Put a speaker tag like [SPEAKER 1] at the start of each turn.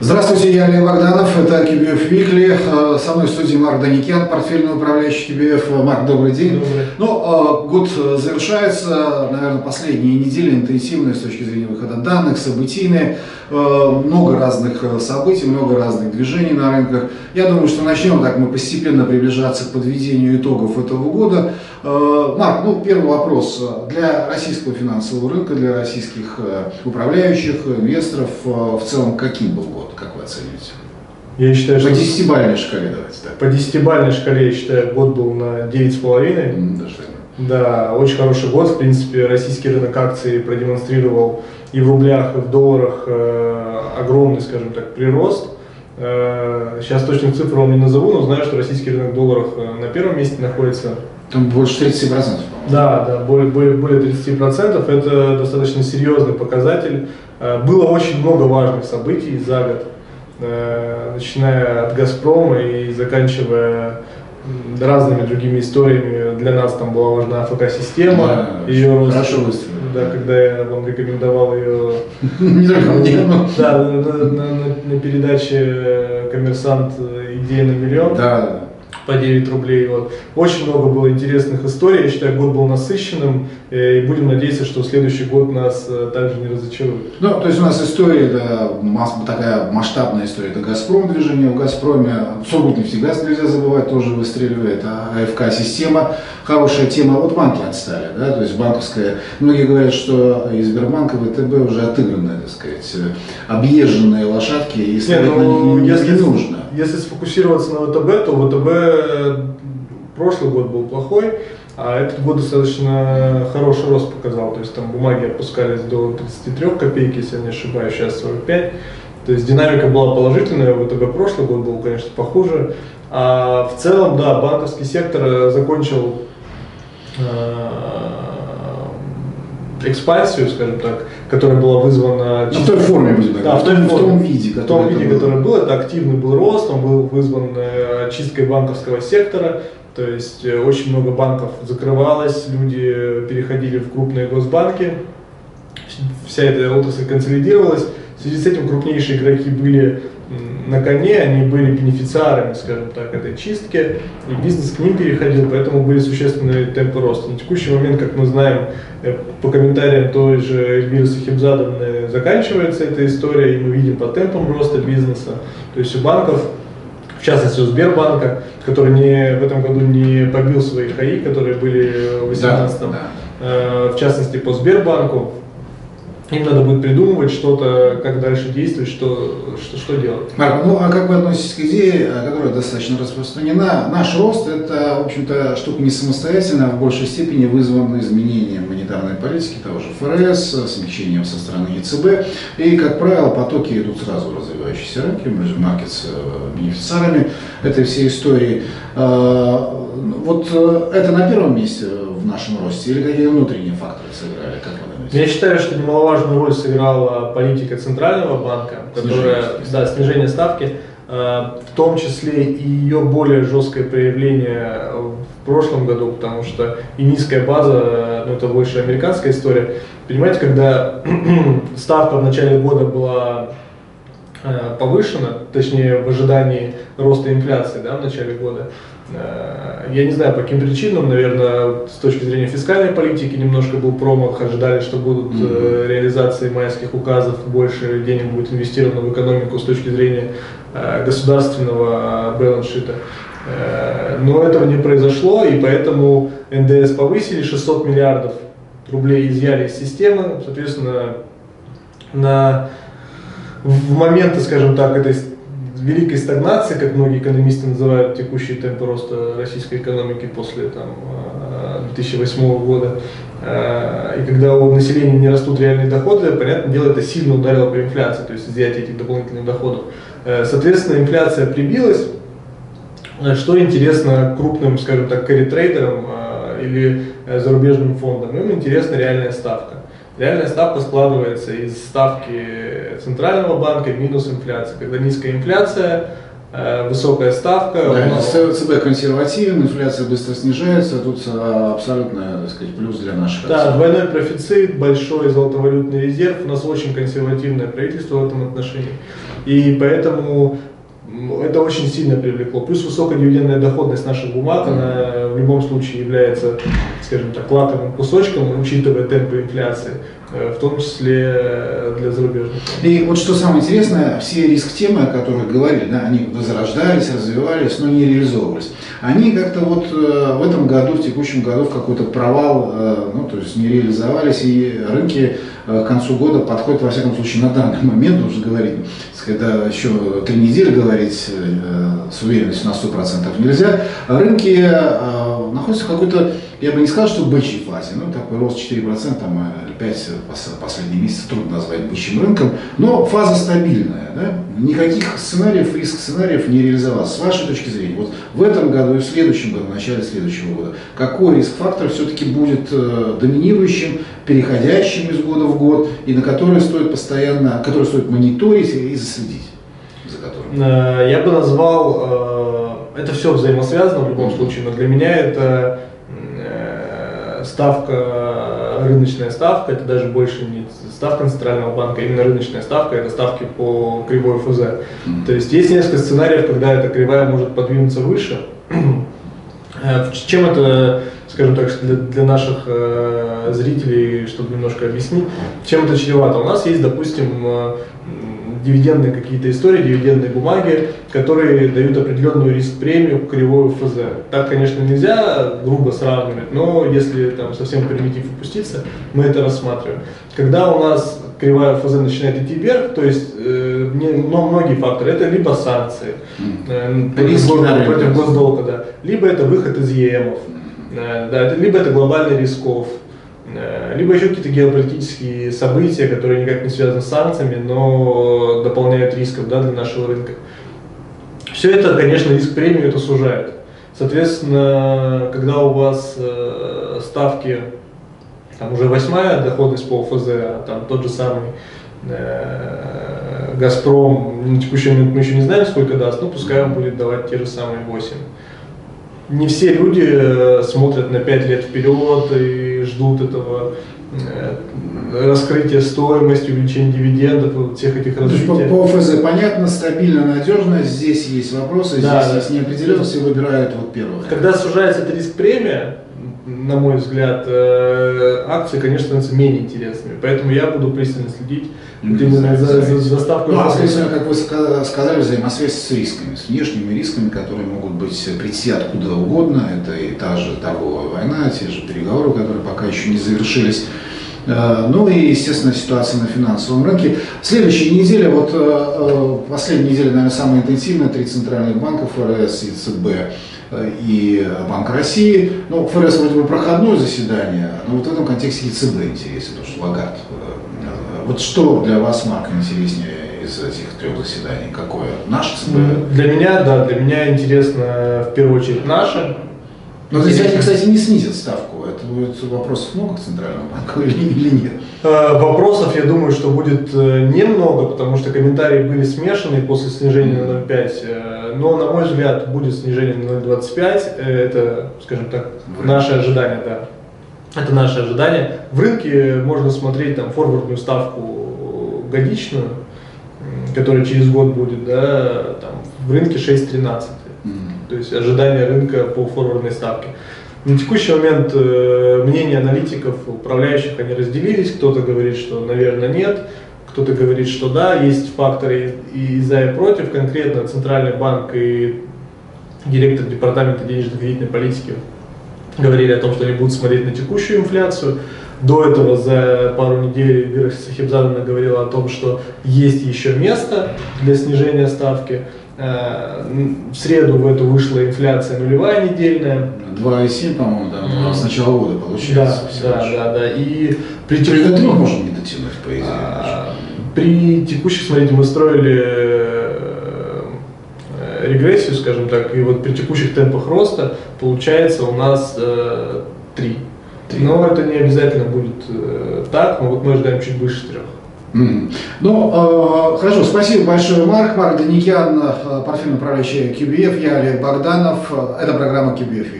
[SPEAKER 1] Здравствуйте, я Олег Богданов, это QBF Weekly. Э, со мной в студии Марк Даникян, портфельный управляющий QBF. Марк, добрый день.
[SPEAKER 2] Добрый.
[SPEAKER 1] Ну, э, год завершается, наверное, последние недели интенсивные с точки зрения выхода данных, событийные. Э, много разных событий, много разных движений на рынках. Я думаю, что начнем так мы постепенно приближаться к подведению итогов этого года. Марк, ну, первый вопрос. Для российского финансового рынка, для российских управляющих, инвесторов в целом каким был год? Как вы оцениваете?
[SPEAKER 2] Я считаю,
[SPEAKER 1] по десятибалльной шкале давайте так.
[SPEAKER 2] По десятибалльной шкале, я считаю, год был на 9,5.
[SPEAKER 1] Даже
[SPEAKER 2] да, очень хороший год. В принципе, российский рынок акций продемонстрировал и в рублях, и в долларах э, огромный, скажем так, прирост. Э, сейчас точных цифр вам не назову, но знаю, что российский рынок долларов э, на первом месте находится.
[SPEAKER 1] Там больше 30%, по-моему.
[SPEAKER 2] Да, да, более, более, более 30%. Это достаточно серьезный показатель. Э, было очень много важных событий за год, э, начиная от «Газпрома» и заканчивая разными другими историями. Для нас там была важна АФК-система.
[SPEAKER 1] Да, ее хорошо выстрелила.
[SPEAKER 2] Да, когда я вам рекомендовал ее
[SPEAKER 1] не только мне,
[SPEAKER 2] да, на, на, на, на передаче «Коммерсант. Идея на миллион».
[SPEAKER 1] Да, да
[SPEAKER 2] по 9 рублей. Вот. Очень много было интересных историй, я считаю, год был насыщенным, э, и будем надеяться, что следующий год нас э, также не разочарует.
[SPEAKER 1] Ну, то есть у нас история, да, такая масштабная история, это «Газпром» движение, в «Газпроме» Сургутнефтегаз, нельзя забывать, тоже выстреливает, а АФК-система, хорошая тема, вот банки отстали, да, то есть банковская, многие говорят, что и Сбербанк, и ВТБ уже отыгранные, так сказать, объезженные лошадки, и ставить ну, них
[SPEAKER 2] если,
[SPEAKER 1] не нужно.
[SPEAKER 2] Если сфокусироваться на ВТБ, то ВТБ прошлый год был плохой, а этот год достаточно хороший рост показал. То есть там бумаги опускались до 33 копеек, если я не ошибаюсь, сейчас 45. То есть динамика была положительная, ВТБ прошлый год был, конечно, похуже. А в целом, да, банковский сектор закончил Э, экспансию, скажем так, которая была вызвана...
[SPEAKER 1] Ну, в той форме, будем
[SPEAKER 2] да, в, той форме, в том виде,
[SPEAKER 1] в том виде,
[SPEAKER 2] который был. Это активный был рост, он был вызван э, чисткой банковского сектора, то есть э, очень много банков закрывалось, люди переходили в крупные госбанки, вся эта отрасль консолидировалась. В связи с этим крупнейшие игроки были на коне, они были бенефициарами, скажем так, этой чистки, и бизнес к ним переходил, поэтому были существенные темпы роста. На текущий момент, как мы знаем, э, по комментариям той же Эльвиры Сахибзадовны, заканчивается эта история, и мы видим по темпам роста бизнеса. То есть у банков, в частности у Сбербанка, который не, в этом году не побил свои хаи, которые были в 2018 да, да. Э, в частности по Сбербанку, им надо будет придумывать что-то, как дальше действовать, что, что, что делать.
[SPEAKER 1] Марк, ну а как вы относитесь к идее, э, которая достаточно распространена? Наш рост – это, в общем-то, штука не самостоятельная, а в большей степени вызвана изменением монетарной политики того же ФРС, смягчением со стороны ЕЦБ. И, как правило, потоки идут сразу в развивающиеся рынки, emerging markets э, бенефициарами этой всей истории. Э, вот это на первом месте в нашем росте или какие внутренние факторы сыграли? Как вы
[SPEAKER 2] я считаю, что немаловажную роль сыграла политика Центрального банка, которая, снижение да, снижение ставки, э, в том числе и ее более жесткое проявление в прошлом году, потому что и низкая база, ну это больше американская история. Понимаете, когда ставка в начале года была э, повышена, точнее в ожидании роста инфляции да, в начале года, Э, я не знаю, по каким причинам, наверное, с точки зрения фискальной политики немножко был промах, ожидали, что будут mm-hmm. реализации майских указов, больше денег будет инвестировано в экономику с точки зрения э, государственного балансшита. Но этого не произошло, и поэтому НДС повысили, 600 миллиардов рублей изъяли из системы, соответственно, на, в моменты, скажем так, этой великой стагнации, как многие экономисты называют текущие темпы роста российской экономики после там, 2008 э, года, э, и когда у населения не растут реальные доходы, понятное дело, это сильно ударило по инфляции, то есть изъятие этих дополнительных доходов. Э, соответственно, инфляция прибилась, что интересно крупным, скажем так, карри-трейдерам или зарубежным фондам, им интересна реальная ставка. Реальная ставка складывается из ставки центрального банка минус инфляция. Когда низкая инфляция, э, высокая ставка.
[SPEAKER 1] Да,
[SPEAKER 2] У нас-
[SPEAKER 1] ЦБ консервативен, инфляция быстро снижается, тут а, абсолютно, так сказать, плюс для наших
[SPEAKER 2] Да,
[SPEAKER 1] акций.
[SPEAKER 2] двойной профицит, большой золотовалютный резерв. У нас очень консервативное правительство в этом отношении. И поэтому это очень сильно привлекло. Плюс высокая дивидендная доходность наших бумаг, она любом случае является, скажем так, лакомым кусочком, учитывая темпы инфляции, э, в том числе э, для зарубежных.
[SPEAKER 1] И вот что самое интересное, все риск-темы, о которых говорили, да, они возрождались, развивались, но не реализовывались. Они как-то вот э, в этом году, в текущем году, в какой-то провал, ну, то есть не реализовались, и рынки к концу года подходят, во всяком случае, на данный момент, нужно говорить, когда еще три недели говорить с уверенностью на 100% нельзя, рынки э, находятся в какой-то, я бы не сказал, что бычьей фазе, ну, такой рост 4%, там, э, 5 пос- последние месяцы трудно назвать бычьим рынком, но фаза стабильная, да? никаких сценариев, риск-сценариев не реализовалось. С вашей точки зрения, вот в этом году и в следующем году, в начале следующего года, какой риск-фактор все-таки будет э, доминирующим, переходящим из года в год, и на который стоит постоянно, который стоит мониторить и следить за которым?
[SPEAKER 2] Э, Я бы назвал, э, это все взаимосвязано в любом случае, но для меня это э, ставка, рыночная ставка, это даже больше не ставка Центрального банка, а именно рыночная ставка, это ставки по кривой ФЗ.
[SPEAKER 1] Мгм.
[SPEAKER 2] То есть есть несколько сценариев, когда эта кривая может подвинуться выше. Э, Чем это, скажем так, для, для наших э, зрителей, чтобы немножко объяснить, чем это чревато? У нас есть, допустим, э, дивидендные какие-то истории, дивидендные бумаги, которые дают определенную риск-премию кривой ФЗ. Так, конечно, нельзя грубо сравнивать, но если там совсем примитив упуститься, мы это рассматриваем. Когда у нас кривая ФЗ начинает идти вверх, то есть э, не- но многие факторы, это либо санкции, э, против, против госдолга, да. либо это выход из ЕМов, да, это- либо это глобальный рисков, э, либо еще какие-то геополитические события, которые никак не связаны с санкциями, но дополняют рисков да, для нашего рынка. Все это, конечно, риск премию это сужает. Соответственно, когда у вас э, ставки там уже восьмая доходность по ФЗ, а там тот же самый э, Газпром, на текущий момент мы еще не знаем, сколько даст, но пускай он будет давать те же самые 8. Не все люди э, смотрят на 5 лет вперед и ждут этого э, раскрытия стоимости, увеличения дивидендов, всех этих
[SPEAKER 1] есть по, по ОФЗ понятно, стабильно, надежно, здесь есть вопросы,
[SPEAKER 2] Да,
[SPEAKER 1] здесь
[SPEAKER 2] да.
[SPEAKER 1] есть неопределенность, и выбирают вот первого.
[SPEAKER 2] Когда сужается эта риск-премия, на мой взгляд, э, акции, конечно, становятся менее интересными. Поэтому я буду пристально следить именно за, за, за ставкой.
[SPEAKER 1] Ну, а,
[SPEAKER 2] ФЗ.
[SPEAKER 1] следственно, как вы ска- сказали, взаимосвязь с рисками, с внешними рисками, которые могут быть прийти откуда угодно. Это и та же торговая война, те же переговоры, которые пока еще не завершились. Э, Ну и, естественно, ситуация на финансовом рынке. Следующая неделя, вот э, э, последняя неделя, наверное, самая интенсивная, три центральных банка, ФРС и ЦБ и Банк России. Ну, ФРС вроде бы проходное заседание, но вот в этом контексте и ЦБ интересен, потому что Лагард. Вот что для вас, Марк, интереснее из этих трех заседаний? Какое? Наш ЦБ?
[SPEAKER 2] Для меня, да, для меня интересно в первую очередь наши.
[SPEAKER 1] Но они, кстати, не снизят ставку. Будет вопросов много к Центральному банку или, или нет?
[SPEAKER 2] Э, Вопросов, я думаю, что будет э, немного, потому что комментарии были смешанные после снижения на 0,5. э, Но, на мой взгляд, будет снижение на 0,25. Э, Это, скажем так, наше ожидание, да. Это наше ожидание. В рынке можно смотреть там форвардную ставку годичную, которая через год будет, да, там, в рынке 6,13. То есть ожидания рынка по форвардной ставке. На текущий момент э, мнения аналитиков, управляющих, они разделились. Кто-то говорит, что, наверное, нет. Кто-то говорит, что да, есть факторы и, за, и против. Конкретно Центральный банк и директор департамента денежно-кредитной политики говорили о том, что они будут смотреть на текущую инфляцию. До этого за пару недель Вера Сахибзадовна говорила о том, что есть еще место для снижения ставки. Э, В среду в эту вышла инфляция нулевая недельная.
[SPEAKER 1] 2,7, по-моему, да,
[SPEAKER 2] Мгм.
[SPEAKER 1] с начала года
[SPEAKER 2] Да,
[SPEAKER 1] получается.
[SPEAKER 2] да,
[SPEAKER 1] лишь.
[SPEAKER 2] да, да. И при
[SPEAKER 1] При
[SPEAKER 2] текущем-
[SPEAKER 1] трех можно не дотянуть, по идее.
[SPEAKER 2] а, При текущих, смотрите, мы строили э, регрессию, скажем так, и вот при текущих темпах роста получается у нас э, 3.
[SPEAKER 1] Три.
[SPEAKER 2] Но это не обязательно будет э, так, но вот мы ожидаем чуть выше трех.
[SPEAKER 1] Ну, э, хорошо, спасибо большое, Марк. Марк Даникян, э, портфельный управляющий QBF, я Олег Богданов. Э, Это программа QBF.